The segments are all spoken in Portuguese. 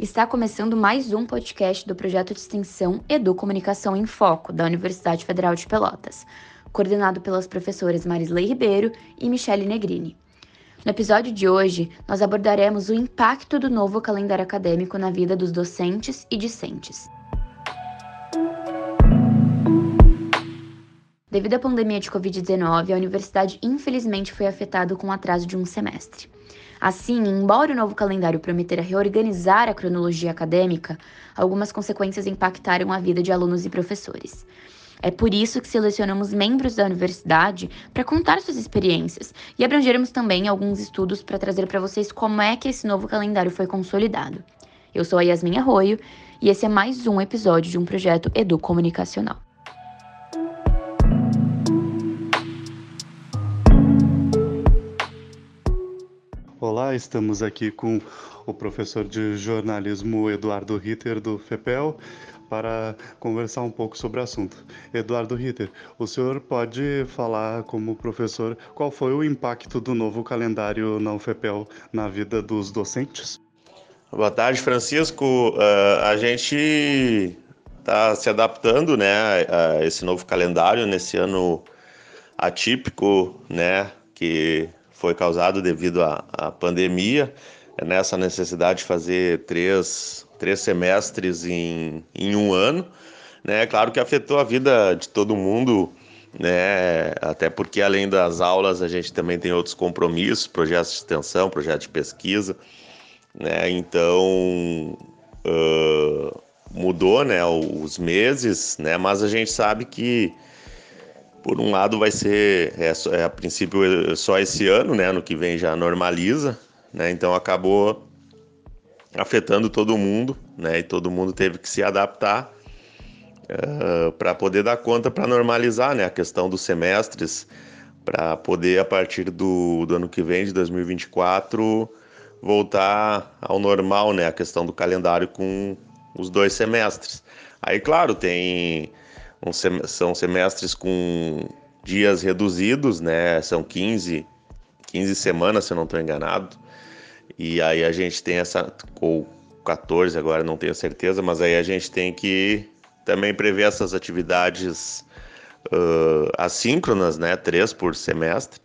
Está começando mais um podcast do projeto de extensão Edu Comunicação em Foco, da Universidade Federal de Pelotas, coordenado pelas professoras Marisley Ribeiro e Michele Negrini. No episódio de hoje, nós abordaremos o impacto do novo calendário acadêmico na vida dos docentes e discentes. Devido à pandemia de Covid-19, a universidade infelizmente foi afetada com o atraso de um semestre. Assim, embora o novo calendário prometera reorganizar a cronologia acadêmica, algumas consequências impactaram a vida de alunos e professores. É por isso que selecionamos membros da universidade para contar suas experiências e abrangermos também alguns estudos para trazer para vocês como é que esse novo calendário foi consolidado. Eu sou a Yasmin Arroio e esse é mais um episódio de um projeto Edu Estamos aqui com o professor de jornalismo Eduardo Ritter do FEPEL para conversar um pouco sobre o assunto. Eduardo Ritter, o senhor pode falar como professor qual foi o impacto do novo calendário na UFEPEL na vida dos docentes? Boa tarde, Francisco. Uh, a gente está se adaptando, né, a esse novo calendário nesse ano atípico, né, que foi causado devido à, à pandemia, é nessa necessidade de fazer três, três semestres em, em um ano. Né? Claro que afetou a vida de todo mundo, né? até porque além das aulas a gente também tem outros compromissos, projetos de extensão, projetos de pesquisa. Né? Então uh, mudou né, os meses, né? mas a gente sabe que por um lado vai ser, é, é, a princípio, só esse ano, né? No que vem já normaliza, né? Então acabou afetando todo mundo, né? E todo mundo teve que se adaptar uh, eh, para poder dar conta para normalizar, né? A questão dos semestres, para poder a partir do, do ano que vem, de 2024, voltar ao normal, né? A questão do calendário com os dois semestres. Aí, claro, tem um sem, são semestres com dias reduzidos, né? São 15, 15 semanas, se eu não estou enganado. E aí a gente tem essa, ou 14 agora, não tenho certeza, mas aí a gente tem que também prever essas atividades uh, assíncronas, né? Três por semestre,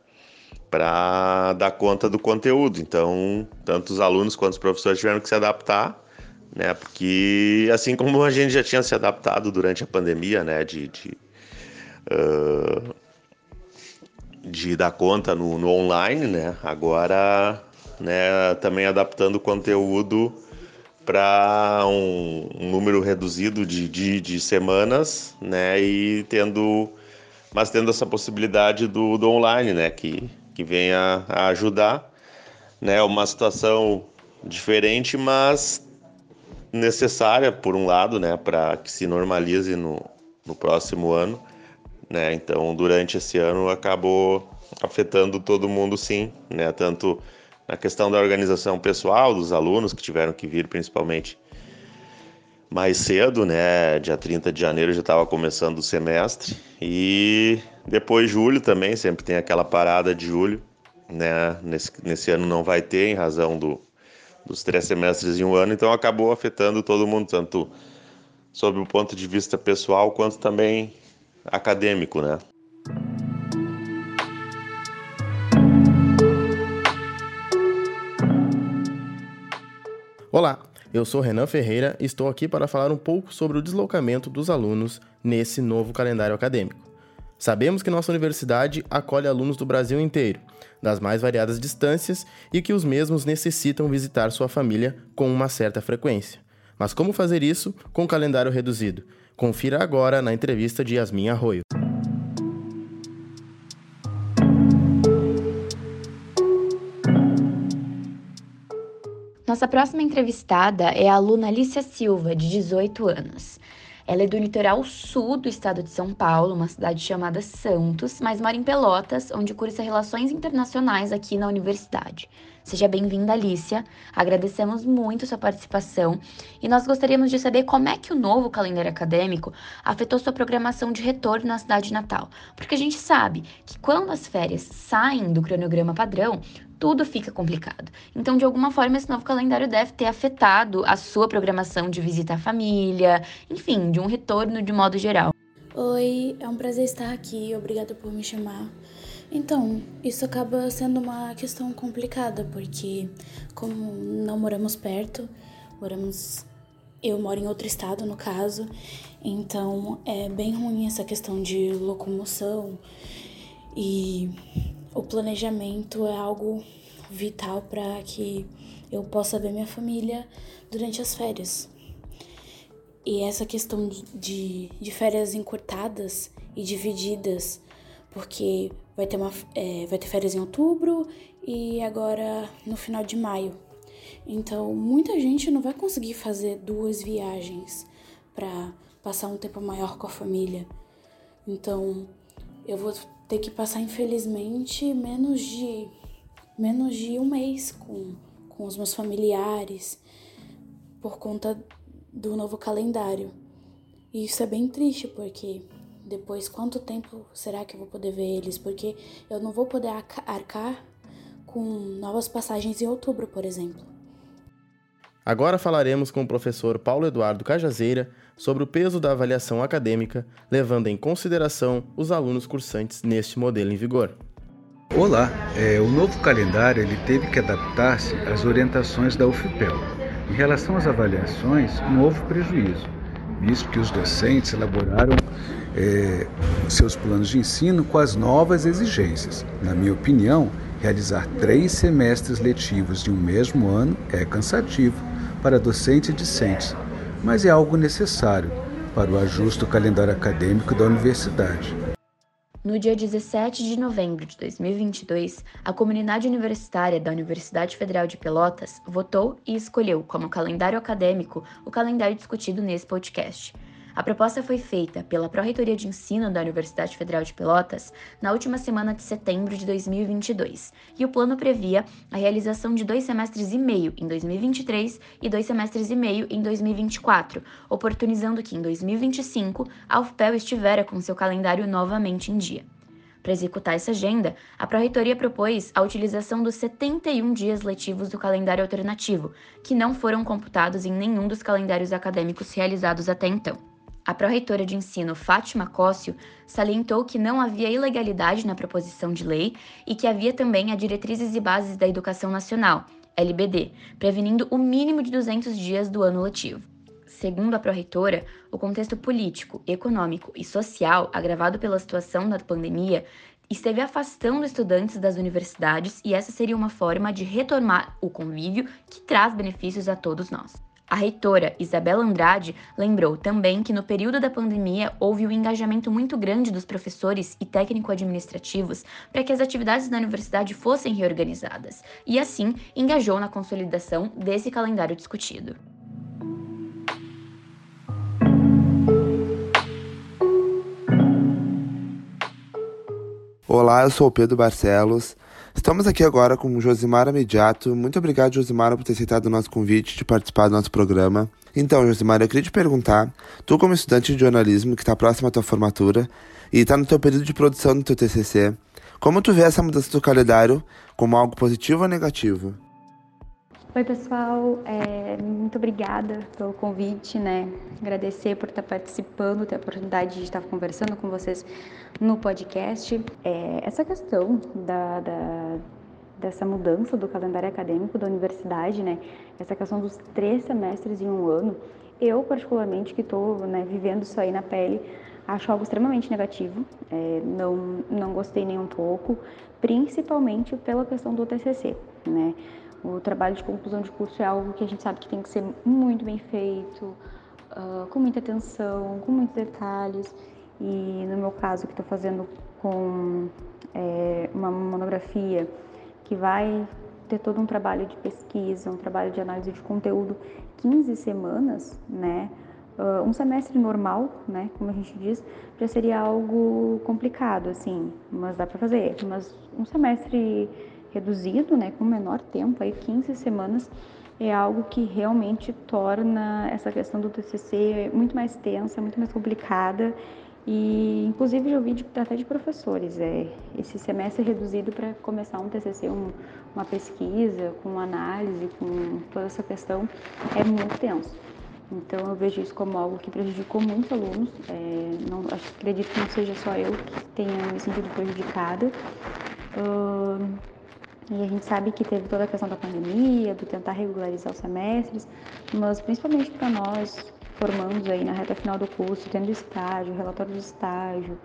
para dar conta do conteúdo. Então, tanto os alunos quanto os professores tiveram que se adaptar né? Porque assim como a gente já tinha se adaptado durante a pandemia, né? De, de, uh, de dar conta no, no, online, né? Agora, né? Também adaptando o conteúdo para um, um, número reduzido de, de, de, semanas, né? E tendo, mas tendo essa possibilidade do, do online, né? Que, que venha a ajudar, né? Uma situação diferente, mas necessária, por um lado, né, para que se normalize no, no próximo ano. Né? Então, durante esse ano, acabou afetando todo mundo, sim, né? tanto na questão da organização pessoal dos alunos que tiveram que vir, principalmente mais cedo, né? Dia 30 de janeiro já estava começando o semestre e depois julho também, sempre tem aquela parada de julho, né? Nesse, nesse ano não vai ter em razão do, dos três semestres em um ano, então acabou afetando todo mundo, tanto sob o ponto de vista pessoal quanto também acadêmico, né? Olá, eu sou Renan Ferreira e estou aqui para falar um pouco sobre o deslocamento dos alunos nesse novo calendário acadêmico. Sabemos que nossa universidade acolhe alunos do Brasil inteiro, das mais variadas distâncias e que os mesmos necessitam visitar sua família com uma certa frequência. Mas como fazer isso com calendário reduzido? Confira agora na entrevista de Yasmin Arroio. Nossa próxima entrevistada é a aluna Alicia Silva, de 18 anos. Ela é do litoral sul do estado de São Paulo, uma cidade chamada Santos, mas mora em Pelotas, onde cursa Relações Internacionais aqui na universidade. Seja bem-vinda, Alicia. Agradecemos muito sua participação e nós gostaríamos de saber como é que o novo calendário acadêmico afetou sua programação de retorno na cidade natal. Porque a gente sabe que quando as férias saem do cronograma padrão, tudo fica complicado. Então, de alguma forma, esse novo calendário deve ter afetado a sua programação de visita à família, enfim, de um retorno de modo geral. Oi, é um prazer estar aqui, obrigada por me chamar. Então, isso acaba sendo uma questão complicada, porque como não moramos perto, moramos eu moro em outro estado, no caso, então é bem ruim essa questão de locomoção e o planejamento é algo vital para que eu possa ver minha família durante as férias. E essa questão de, de férias encurtadas e divididas, porque vai ter, uma, é, vai ter férias em outubro e agora no final de maio. Então, muita gente não vai conseguir fazer duas viagens para passar um tempo maior com a família. Então, eu vou ter que passar, infelizmente, menos de menos de um mês com, com os meus familiares por conta do novo calendário. E isso é bem triste, porque depois quanto tempo será que eu vou poder ver eles? Porque eu não vou poder arcar com novas passagens em outubro, por exemplo. Agora falaremos com o professor Paulo Eduardo Cajazeira sobre o peso da avaliação acadêmica, levando em consideração os alunos cursantes neste modelo em vigor. Olá, é, o novo calendário ele teve que adaptar-se às orientações da UFPEL em relação às avaliações, não houve prejuízo, visto que os docentes elaboraram é, seus planos de ensino com as novas exigências. Na minha opinião, realizar três semestres letivos de um mesmo ano é cansativo para docentes e discentes, mas é algo necessário para o ajuste do calendário acadêmico da universidade. No dia 17 de novembro de 2022, a comunidade universitária da Universidade Federal de Pelotas votou e escolheu como calendário acadêmico o calendário discutido nesse podcast. A proposta foi feita pela Pró-Reitoria de Ensino da Universidade Federal de Pelotas na última semana de setembro de 2022, e o plano previa a realização de dois semestres e meio em 2023 e dois semestres e meio em 2024, oportunizando que em 2025 a UFPEL estivera com seu calendário novamente em dia. Para executar essa agenda, a Pró-Reitoria propôs a utilização dos 71 dias letivos do calendário alternativo, que não foram computados em nenhum dos calendários acadêmicos realizados até então. A pró-reitora de ensino Fátima Cócio salientou que não havia ilegalidade na proposição de lei e que havia também a Diretrizes e Bases da Educação Nacional, LBD, prevenindo o mínimo de 200 dias do ano letivo. Segundo a pró-reitora, o contexto político, econômico e social agravado pela situação da pandemia esteve afastando estudantes das universidades e essa seria uma forma de retomar o convívio que traz benefícios a todos nós. A reitora Isabela Andrade lembrou também que no período da pandemia houve um engajamento muito grande dos professores e técnico-administrativos para que as atividades da universidade fossem reorganizadas, e assim engajou na consolidação desse calendário discutido. Olá, eu sou o Pedro Barcelos. Estamos aqui agora com Josimara Mediato. Muito obrigado, Josimara, por ter aceitado o nosso convite de participar do nosso programa. Então, Josimara, eu queria te perguntar, tu como estudante de jornalismo que está próximo à tua formatura e está no teu período de produção do teu TCC, como tu vê essa mudança do calendário como algo positivo ou negativo? Oi, pessoal. É, muito obrigada pelo convite, né? Agradecer por estar participando, ter a oportunidade de estar conversando com vocês no podcast. É, essa questão da, da, dessa mudança do calendário acadêmico da universidade, né? Essa questão dos três semestres em um ano, eu, particularmente, que estou né, vivendo isso aí na pele, acho algo extremamente negativo. É, não, não gostei nem um pouco, principalmente pela questão do TCC, né? O trabalho de conclusão de curso é algo que a gente sabe que tem que ser muito bem feito, uh, com muita atenção, com muitos detalhes. E no meu caso, que estou fazendo com é, uma monografia que vai ter todo um trabalho de pesquisa, um trabalho de análise de conteúdo, 15 semanas, né? Uh, um semestre normal, né, como a gente diz, já seria algo complicado, assim, mas dá para fazer. Mas um semestre reduzido, né, com menor tempo, aí 15 semanas, é algo que realmente torna essa questão do TCC muito mais tensa, muito mais complicada E, inclusive, já ouvi de, até de professores, é, esse semestre reduzido para começar um TCC, um, uma pesquisa, com análise, com toda essa questão, é muito tenso. Então, eu vejo isso como algo que prejudicou muitos alunos. É, não, acredito que não seja só eu que tenha me sentido prejudicada. Uh, e a gente sabe que teve toda a questão da pandemia, do tentar regularizar os semestres, mas principalmente para nós formamos aí na reta final do curso, tendo estágio, relatório de estágio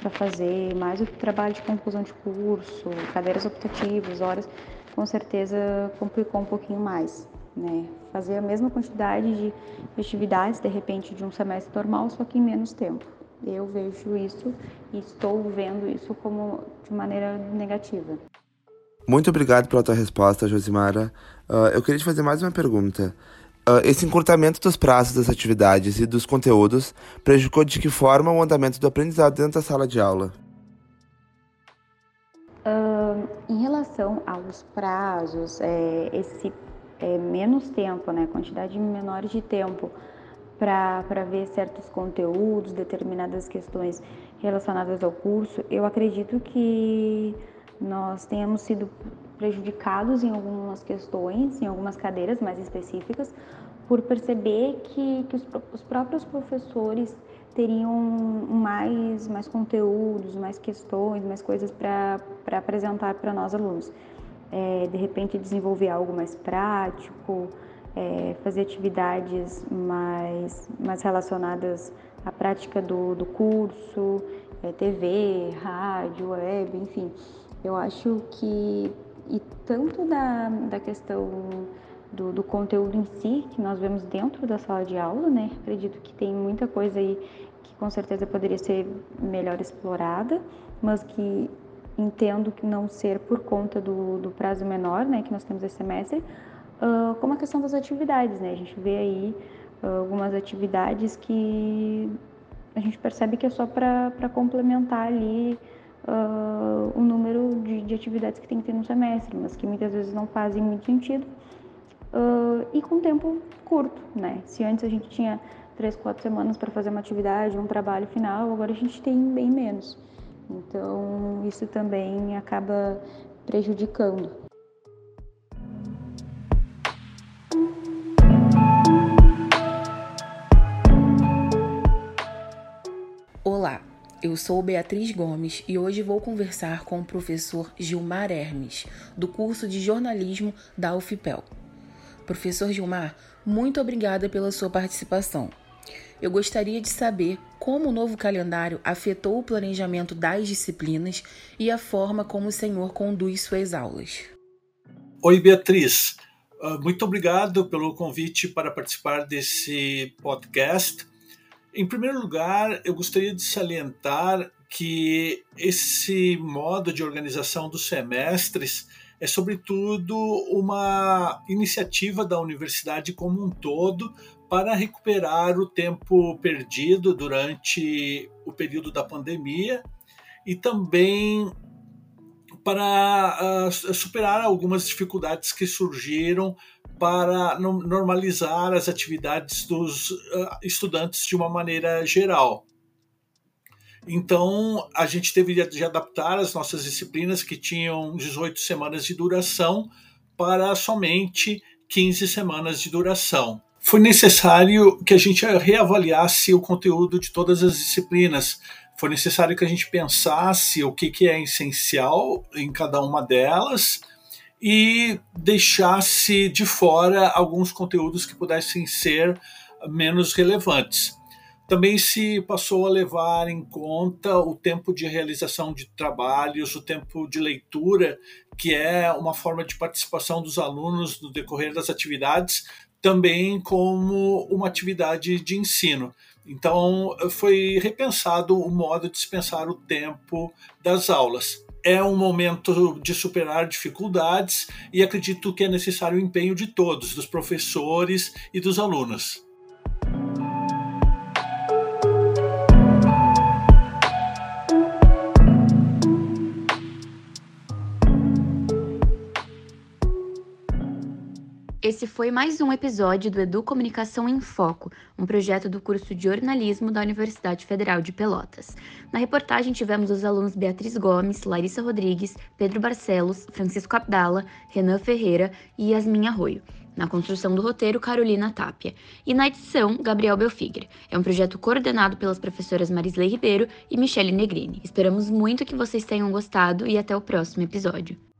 para fazer, mais o trabalho de conclusão de curso, cadeiras optativas, horas, com certeza complicou um pouquinho mais, né? Fazer a mesma quantidade de atividades, de repente, de um semestre normal, só que em menos tempo. Eu vejo isso e estou vendo isso como de maneira negativa. Muito obrigado pela tua resposta, Josimara. Uh, eu queria te fazer mais uma pergunta. Uh, esse encurtamento dos prazos das atividades e dos conteúdos prejudicou de que forma o andamento do aprendizado dentro da sala de aula? Uh, em relação aos prazos, é, esse é, menos tempo, né, quantidade menor de tempo para ver certos conteúdos, determinadas questões relacionadas ao curso, eu acredito que nós tenhamos sido prejudicados em algumas questões, em algumas cadeiras mais específicas, por perceber que, que os, os próprios professores teriam mais, mais conteúdos, mais questões, mais coisas para apresentar para nós alunos. É, de repente, desenvolver algo mais prático, é, fazer atividades mais, mais relacionadas à prática do, do curso, é, TV, rádio, web, enfim. Eu acho que e tanto da, da questão do, do, conteúdo em si, que nós vemos dentro da sala de aula, né? Acredito que tem muita coisa aí que com certeza poderia ser melhor explorada, mas que entendo que não ser por conta do, do prazo menor, né, que nós temos esse semestre, uh, como a questão das atividades, né? A gente vê aí uh, algumas atividades que a gente percebe que é só para complementar ali uh, o número de, de, atividades que tem que ter no semestre, mas que muitas vezes não fazem muito sentido uh, e com tempo curto, né? Se antes a gente tinha três, quatro semanas para fazer uma atividade, um trabalho final, agora a gente tem bem menos. Então isso também acaba prejudicando. Eu sou Beatriz Gomes e hoje vou conversar com o professor Gilmar Hermes, do curso de jornalismo da UFPEL. Professor Gilmar, muito obrigada pela sua participação. Eu gostaria de saber como o novo calendário afetou o planejamento das disciplinas e a forma como o senhor conduz suas aulas. Oi, Beatriz. Ah, muito obrigado pelo convite para participar desse podcast. Em primeiro lugar, eu gostaria de salientar que esse modo de organização dos semestres é, sobretudo, uma iniciativa da universidade como um todo para recuperar o tempo perdido durante o período da pandemia e também para uh, superar algumas dificuldades que surgiram para normalizar as atividades dos uh, estudantes de uma maneira geral. Então, a gente teve de adaptar as nossas disciplinas, que tinham 18 semanas de duração, para somente 15 semanas de duração. Foi necessário que a gente reavaliasse o conteúdo de todas as disciplinas. Foi necessário que a gente pensasse o que, que é essencial em cada uma delas e deixasse de fora alguns conteúdos que pudessem ser menos relevantes. Também se passou a levar em conta o tempo de realização de trabalhos, o tempo de leitura, que é uma forma de participação dos alunos no decorrer das atividades, também como uma atividade de ensino. Então, foi repensado o modo de dispensar o tempo das aulas é um momento de superar dificuldades e acredito que é necessário o empenho de todos, dos professores e dos alunos. Esse foi mais um episódio do Edu Comunicação em Foco, um projeto do curso de jornalismo da Universidade Federal de Pelotas. Na reportagem tivemos os alunos Beatriz Gomes, Larissa Rodrigues, Pedro Barcelos, Francisco Abdala, Renan Ferreira e Yasmin Arroio. Na construção do roteiro, Carolina Tapia. E na edição, Gabriel Belfigre. É um projeto coordenado pelas professoras Marisley Ribeiro e Michele Negrini. Esperamos muito que vocês tenham gostado e até o próximo episódio.